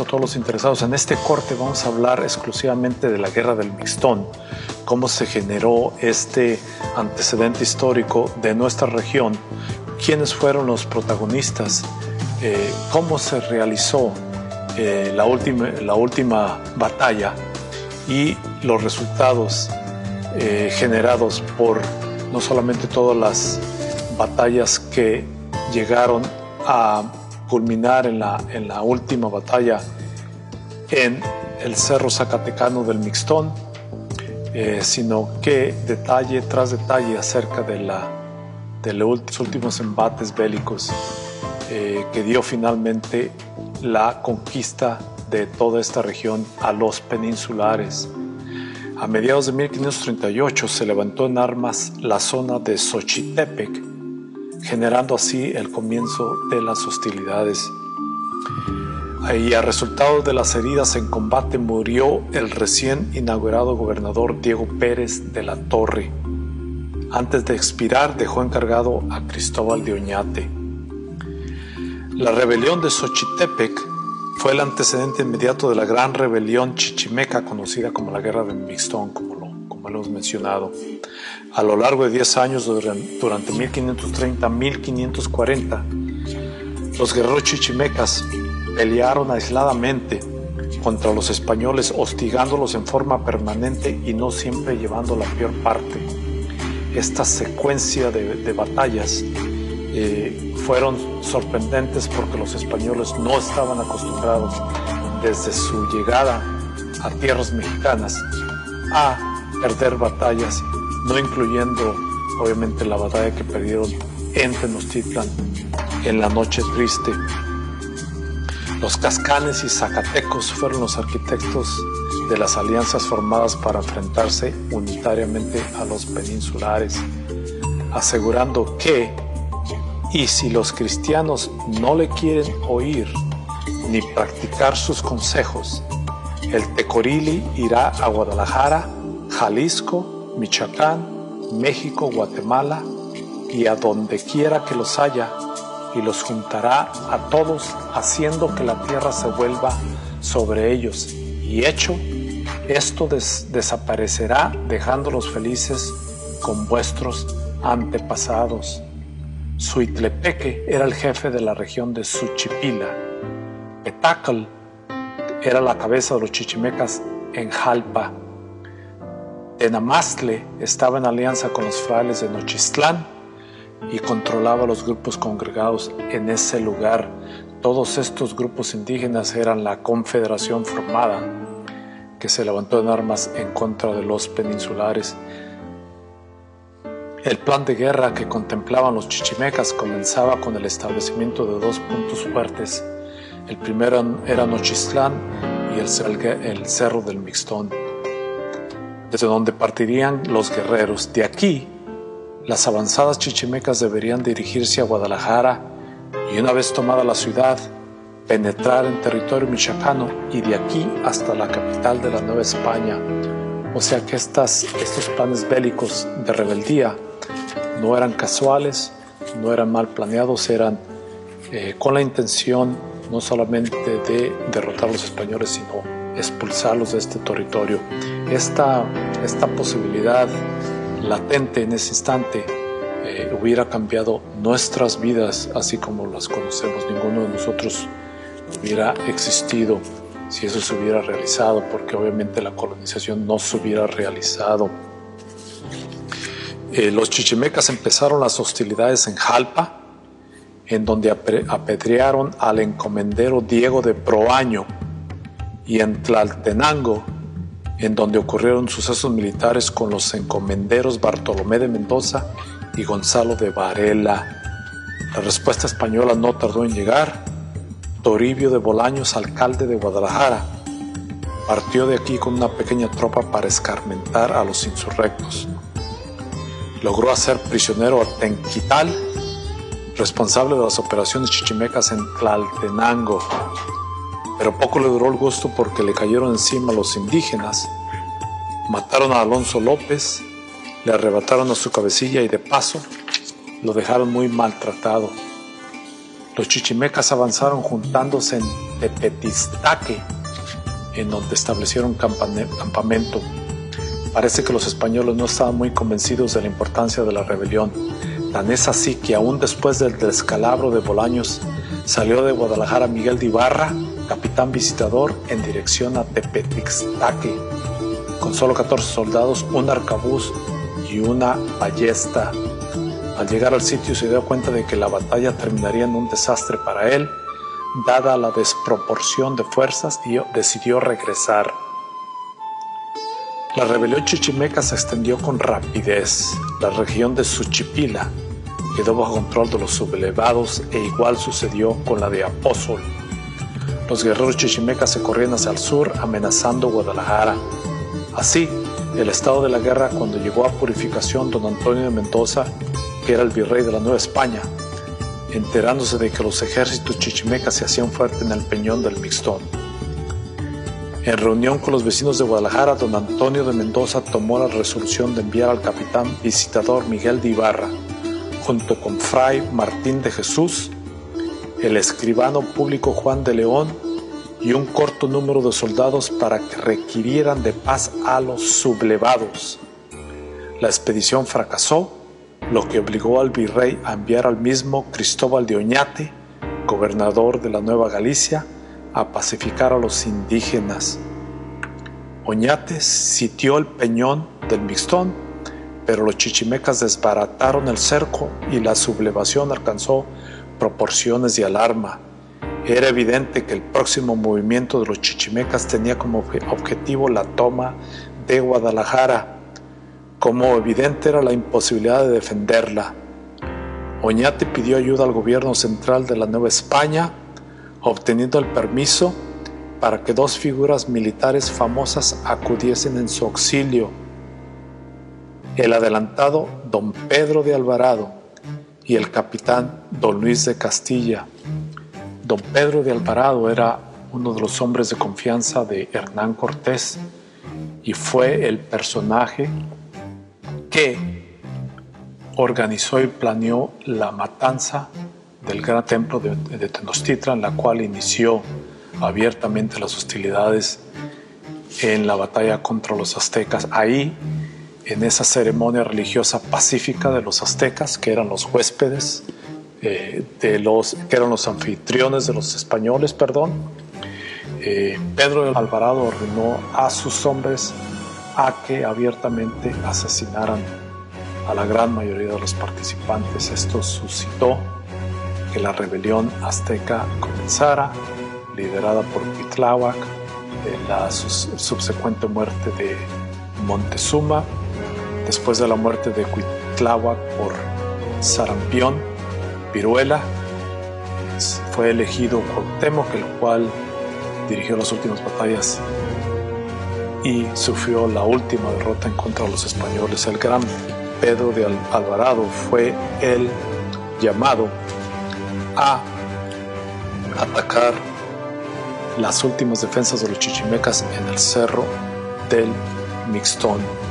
a todos los interesados. En este corte vamos a hablar exclusivamente de la guerra del Mixtón, cómo se generó este antecedente histórico de nuestra región, quiénes fueron los protagonistas, eh, cómo se realizó eh, la, última, la última batalla y los resultados eh, generados por no solamente todas las batallas que llegaron a culminar en la, en la última batalla en el Cerro Zacatecano del Mixtón, eh, sino que detalle tras detalle acerca de, la, de los últimos embates bélicos eh, que dio finalmente la conquista de toda esta región a los peninsulares. A mediados de 1538 se levantó en armas la zona de Xochitepec, generando así el comienzo de las hostilidades. Y a resultado de las heridas en combate murió el recién inaugurado gobernador Diego Pérez de la Torre. Antes de expirar dejó encargado a Cristóbal de Oñate. La rebelión de Xochitepec fue el antecedente inmediato de la gran rebelión chichimeca conocida como la Guerra de Mixtón, como lo, como hemos mencionado. A lo largo de 10 años, durante 1530-1540, los guerreros chichimecas pelearon aisladamente contra los españoles, hostigándolos en forma permanente y no siempre llevando la peor parte. Esta secuencia de, batallas eh, fueron sorprendentes porque los españoles no estaban acostumbrados desde su llegada a tierras mexicanas a perder batallas, no incluyendo obviamente la batalla que perdieron en Tenochtitlan en la noche triste. Los cascanes y zacatecos fueron los arquitectos de las alianzas formadas para enfrentarse unitariamente a los peninsulares, asegurando que y si los cristianos no le quieren oír ni practicar sus consejos, el Tecorili irá a Guadalajara, Jalisco, Michoacán, México, Guatemala y a donde quiera que los haya y los juntará a todos haciendo que la tierra se vuelva sobre ellos. Y hecho, esto desaparecerá dejándolos felices con vuestros antepasados. Suitlepeque era el jefe de la región de Suchipila. Petacl era la cabeza de los chichimecas en Jalpa. Tenamastle estaba en alianza con los frailes de Nochistlán y controlaba los grupos congregados en ese lugar. Todos estos grupos indígenas eran la confederación formada que se levantó en armas en contra de los peninsulares el plan de guerra que contemplaban los chichimecas comenzaba con el establecimiento de dos puntos fuertes. El primero era Nochistlán y el, Cerro del Mixtón, desde donde partirían los guerreros. De aquí, las avanzadas chichimecas deberían dirigirse a Guadalajara y una vez tomada la ciudad, penetrar en territorio michoacano y de aquí hasta la capital de la Nueva España. O sea que estas, estos planes bélicos de rebeldía no eran casuales, no eran mal planeados, eran eh, con la intención no solamente de derrotar a los españoles, sino expulsarlos de este territorio. Esta, esta posibilidad latente en ese instante eh, hubiera cambiado nuestras vidas así como las conocemos. Ninguno de nosotros hubiera existido si eso se hubiera realizado, porque obviamente la colonización no se hubiera realizado eh, los chichimecas empezaron las hostilidades en Jalpa, en donde apedrearon al encomendero Diego de Proaño, y en Tlaltenango, en donde ocurrieron sucesos militares con los encomenderos Bartolomé de Mendoza y Gonzalo de Varela. La respuesta española no tardó en llegar. Toribio de Bolaños, alcalde de Guadalajara, partió de aquí con una pequeña tropa para escarmentar a los insurrectos logró hacer prisionero a Tenquital, responsable de las operaciones chichimecas en Tlaltenango. Pero poco le duró el gusto porque le cayeron encima los indígenas, mataron a Alonso López, le arrebataron a su cabecilla y de paso lo dejaron muy maltratado. Los chichimecas avanzaron juntándose en Tepetistaque, en donde establecieron campamento. Parece que los españoles no estaban muy convencidos de la importancia de la rebelión. Tan es así que aún después del descalabro de Bolaños, salió de Guadalajara Miguel de Ibarra, capitán visitador, en dirección a Tepetixtaque, con solo 14 soldados, un arcabuz y una ballesta. Al llegar al sitio se dio cuenta de que la batalla terminaría en un desastre para él, dada la desproporción de fuerzas, y decidió regresar. La rebelión chichimeca se extendió con rapidez. La región de Suchipila quedó bajo control de los sublevados e igual sucedió con la de Apósol. Los guerreros chichimecas se corrían hacia el sur amenazando Guadalajara. Así, el estado de la guerra cuando llegó a purificación don Antonio de Mendoza, que era el virrey de la Nueva España, enterándose de que los ejércitos chichimecas se hacían fuertes en el peñón del Mixtón. En reunión con los vecinos de Guadalajara, don Antonio de Mendoza tomó la resolución de enviar al capitán visitador Miguel de Ibarra, junto con Fray Martín de Jesús, el escribano público Juan de León y un corto número de soldados para que requirieran de paz a los sublevados. La expedición fracasó, lo que obligó al virrey a enviar al mismo Cristóbal de Oñate, gobernador de la Nueva Galicia, a pacificar a los indígenas. Oñate sitió el peñón del Mixtón, pero los chichimecas desbarataron el cerco y la sublevación alcanzó proporciones de alarma. Era evidente que el próximo movimiento de los chichimecas tenía como objetivo la toma de Guadalajara, como evidente era la imposibilidad de defenderla. Oñate pidió ayuda al gobierno central de la Nueva España, obteniendo el permiso para que dos figuras militares famosas acudiesen en su auxilio. El adelantado don Pedro de Alvarado y el capitán don Luis de Castilla. Don Pedro de Alvarado era uno de los hombres de confianza de Hernán Cortés y fue el personaje que organizó y planeó la matanza del gran templo de, de Tenochtitlan, la cual inició abiertamente las hostilidades en la batalla contra los aztecas. Ahí, en esa ceremonia religiosa pacífica de los aztecas, que eran los huéspedes eh, de los que eran los anfitriones de los españoles, perdón, eh, Pedro Alvarado ordenó a sus hombres a que abiertamente asesinaran a la gran mayoría de los participantes. Esto suscitó que la rebelión azteca comenzara, liderada por Cuitláhuac, la subsecuente muerte de Montezuma, después de la muerte de Cuitláhuac por Sarampión, Viruela, fue elegido Cuauhtémoc, el cual dirigió las últimas batallas y sufrió la última derrota en contra de los españoles. El gran Pedro de Alvarado fue el llamado a atacar las últimas defensas de los chichimecas en el cerro del Mixtón.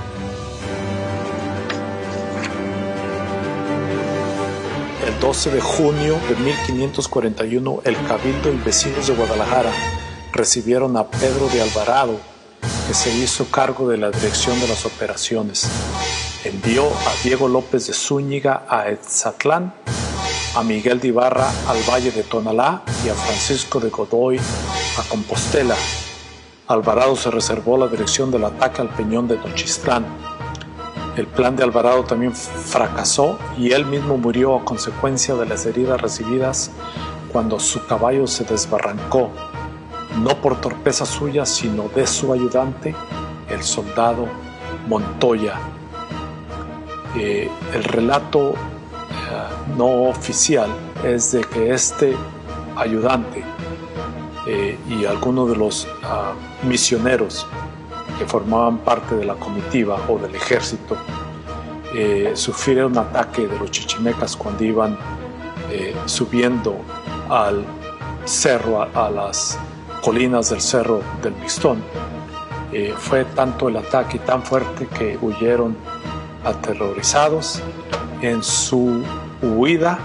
12 de junio de 1541, el Cabildo y vecinos de Guadalajara recibieron a Pedro de Alvarado, que se hizo cargo de la dirección de las operaciones. Envió a Diego López de Zúñiga a Etzatlán, a Miguel de Ibarra al Valle de Tonalá y a Francisco de Godoy a Compostela. Alvarado se reservó la dirección del ataque al peñón de Tochistlán. El plan de Alvarado también fracasó y él mismo murió a consecuencia de las heridas recibidas cuando su caballo se desbarrancó, no por torpeza suya, sino de su ayudante, el soldado Montoya. Eh, el relato eh, no oficial es de que este ayudante eh, y algunos de los ah, misioneros que formaban parte de la comitiva o del ejército eh, sufrieron un ataque de los chichimecas cuando iban eh, subiendo al cerro, a, las colinas del cerro del Pistón. Eh, fue tanto el ataque tan fuerte que huyeron aterrorizados en su huida.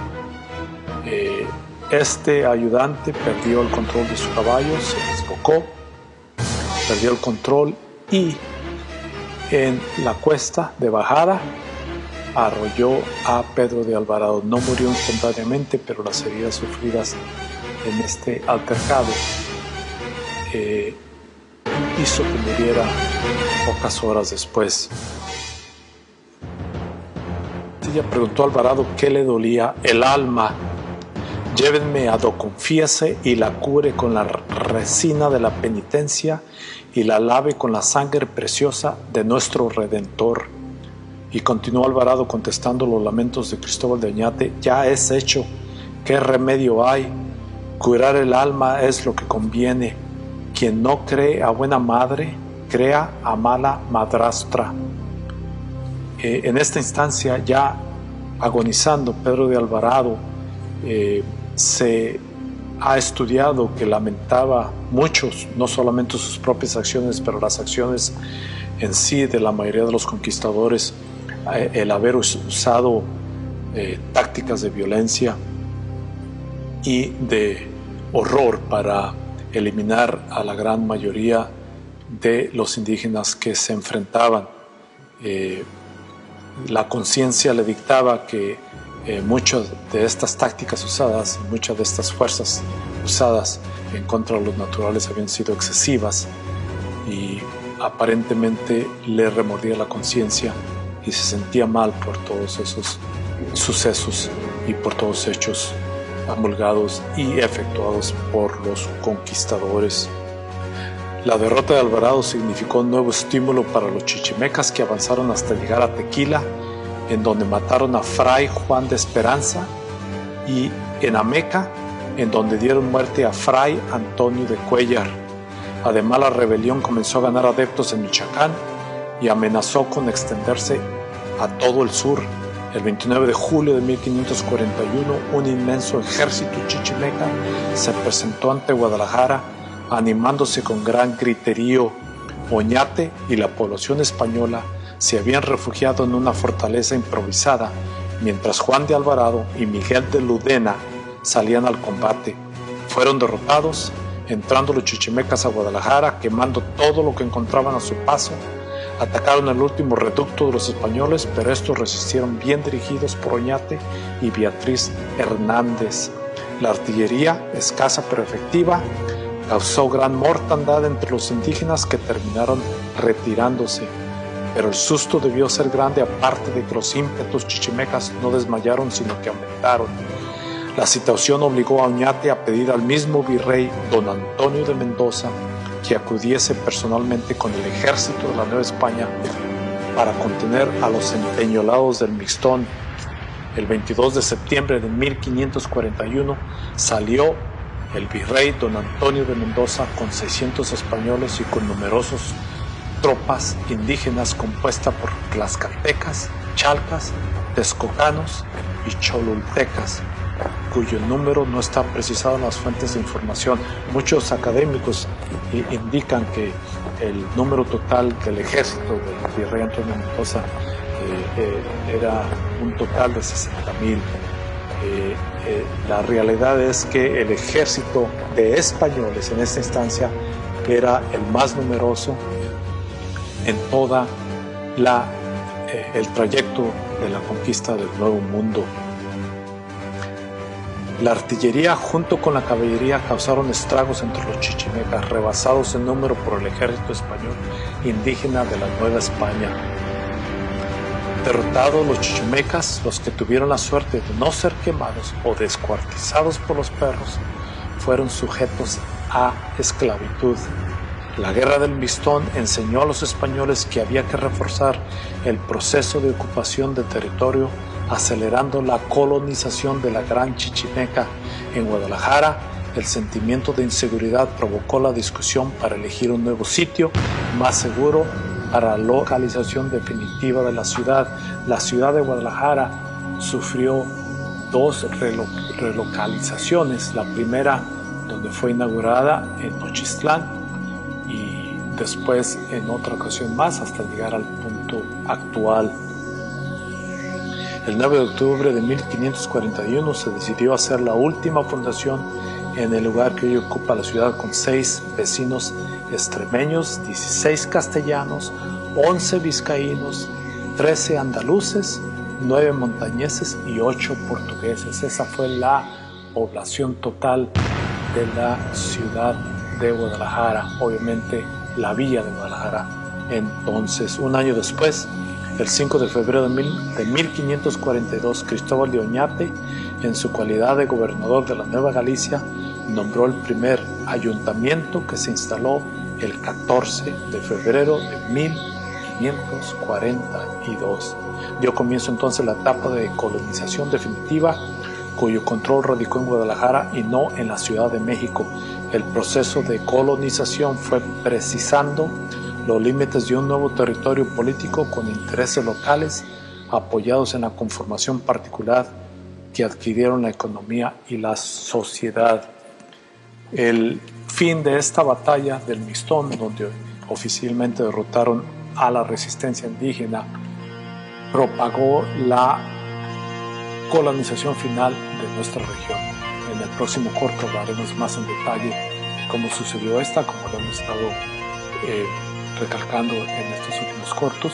este ayudante perdió el control de su caballo, se desbocó, perdió el control y en la cuesta de bajada arrolló a Pedro de Alvarado. No murió espontáneamente, pero las heridas sufridas en este altercado eh, hizo que muriera pocas horas después. Ella preguntó a Alvarado qué le dolía el alma. Llévenme a do confiese y la cure con la resina de la penitencia y la lave con la sangre preciosa de nuestro Redentor. Y continuó Alvarado contestando los lamentos de Cristóbal de Oñate, ya es hecho, ¿qué remedio hay? Curar el alma es lo que conviene. Quien no cree a buena madre, crea a mala madrastra. Eh, en esta instancia, ya agonizando, Pedro de Alvarado eh, se ha estudiado que lamentaba muchos, no solamente sus propias acciones, pero las acciones en sí de la mayoría de los conquistadores, eh, el haber usado tácticas de violencia y de horror para eliminar a la gran mayoría de los indígenas que se enfrentaban. Eh, la conciencia le dictaba que eh, muchas de estas tácticas usadas, muchas de estas fuerzas usadas en contra de los naturales habían sido excesivas y aparentemente le remordía la conciencia y se sentía mal por todos esos sucesos y por todos hechos amulgados y efectuados por los conquistadores. La derrota de Alvarado significó un nuevo estímulo para los chichimecas que avanzaron hasta llegar a Tequila, en donde mataron a Fray Juan de Esperanza, y en Ameca, en donde dieron muerte a Fray Antonio de Cuellar. Además, la rebelión comenzó a ganar adeptos en Michoacán y amenazó con extenderse a todo el sur, el 29 de julio de 1541, un inmenso ejército chichimeca se presentó ante Guadalajara, animándose con gran griterío. Oñate y la población española se habían refugiado en una fortaleza improvisada, mientras Juan de Alvarado y Miguel de Ludena salían al combate. Fueron derrotados, entrando los chichimecas a Guadalajara, quemando todo lo que encontraban a su paso Atacaron el último reducto de los españoles, pero estos resistieron bien dirigidos por Oñate y Beatriz Hernández. La artillería, escasa pero efectiva, causó gran mortandad entre los indígenas que terminaron retirándose. Pero el susto debió ser grande aparte de que los ímpetus chichimecas no desmayaron sino que aumentaron. La situación obligó a Oñate a pedir al mismo virrey don Antonio de Mendoza que acudiese personalmente con el ejército de la Nueva España para contener a los empeñolados del Mixtón. El 22 de septiembre de 1541 salió el virrey don Antonio de Mendoza con 600 españoles y con numerosos tropas indígenas compuestas por tlaxcaltecas, chalcas, texcocanos y cholultecas cuyo número no está precisado en las fuentes de información. Muchos académicos indican que el número total del ejército del virrey Antonio Mendoza eh, eh, era un total de 60.000. Eh, la realidad es que el ejército de españoles en esta instancia era el más numeroso en toda la, el trayecto de la conquista del Nuevo Mundo. La artillería junto con la caballería causaron estragos entre los chichimecas, rebasados en número por el ejército español indígena de la Nueva España. Derrotados los chichimecas, los que tuvieron la suerte de no ser quemados o descuartizados por los perros, fueron sujetos a esclavitud. La guerra del Mistón enseñó a los españoles que había que reforzar el proceso de ocupación de territorio acelerando la colonización de la Gran Chichimeca en Guadalajara, el sentimiento de inseguridad provocó la discusión para elegir un nuevo sitio más seguro para la localización definitiva de la ciudad. La ciudad de Guadalajara sufrió dos relocalizaciones. La primera, donde fue inaugurada en Nochistlán después en otra ocasión más hasta llegar al punto actual El 9 de octubre de 1541 se decidió hacer la última fundación en el lugar que hoy ocupa la ciudad con seis vecinos extremeños, 16 castellanos, 11 vizcaínos, 13 andaluces, 9 montañeses y 8 portugueses. Esa fue la población total de la ciudad de Guadalajara, obviamente la villa de Guadalajara. Entonces, un año después, el 5 de febrero de, 1542, Cristóbal de Oñate, en su cualidad de gobernador de la Nueva Galicia, nombró el primer ayuntamiento que se instaló el 14 de febrero de 1542. Dio comienzo entonces la etapa de colonización definitiva, cuyo control radicó en Guadalajara y no en la Ciudad de México. El proceso de colonización fue precisando los límites de un nuevo territorio político con intereses locales apoyados en la conformación particular que adquirieron la economía y la sociedad. El fin de esta batalla del Mistón, donde oficialmente derrotaron a la resistencia indígena, propagó la colonización final de nuestra región. En el próximo corto hablaremos más en detalle cómo sucedió esta, como lo hemos estado eh, recalcando en estos últimos cortos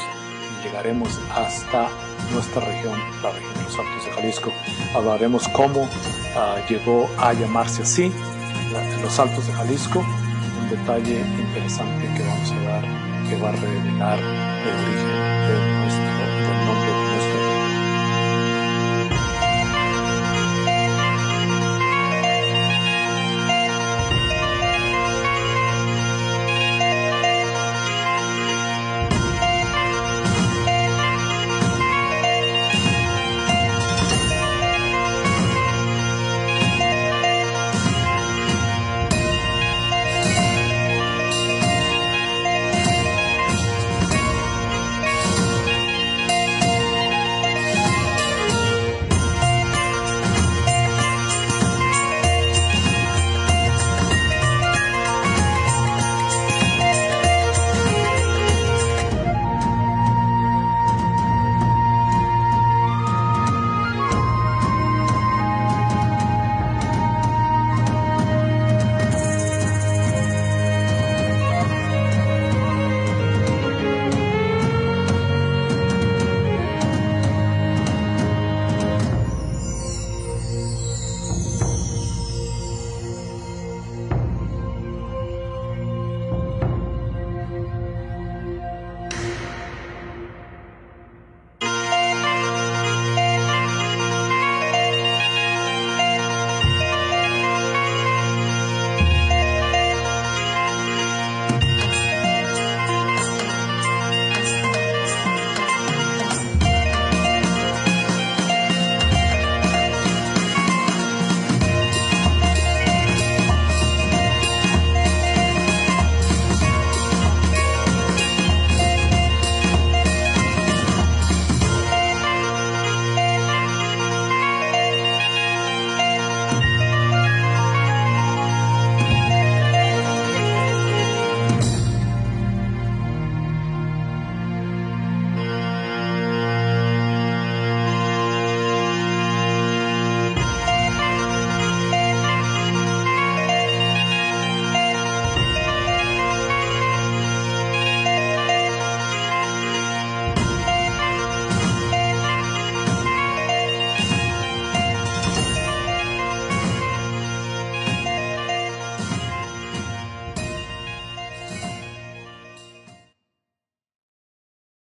llegaremos hasta nuestra región, la región de los Altos de Jalisco. Hablaremos cómo uh, llegó a llamarse así, los Altos de Jalisco, un detalle interesante que vamos a dar que va a revelar el origen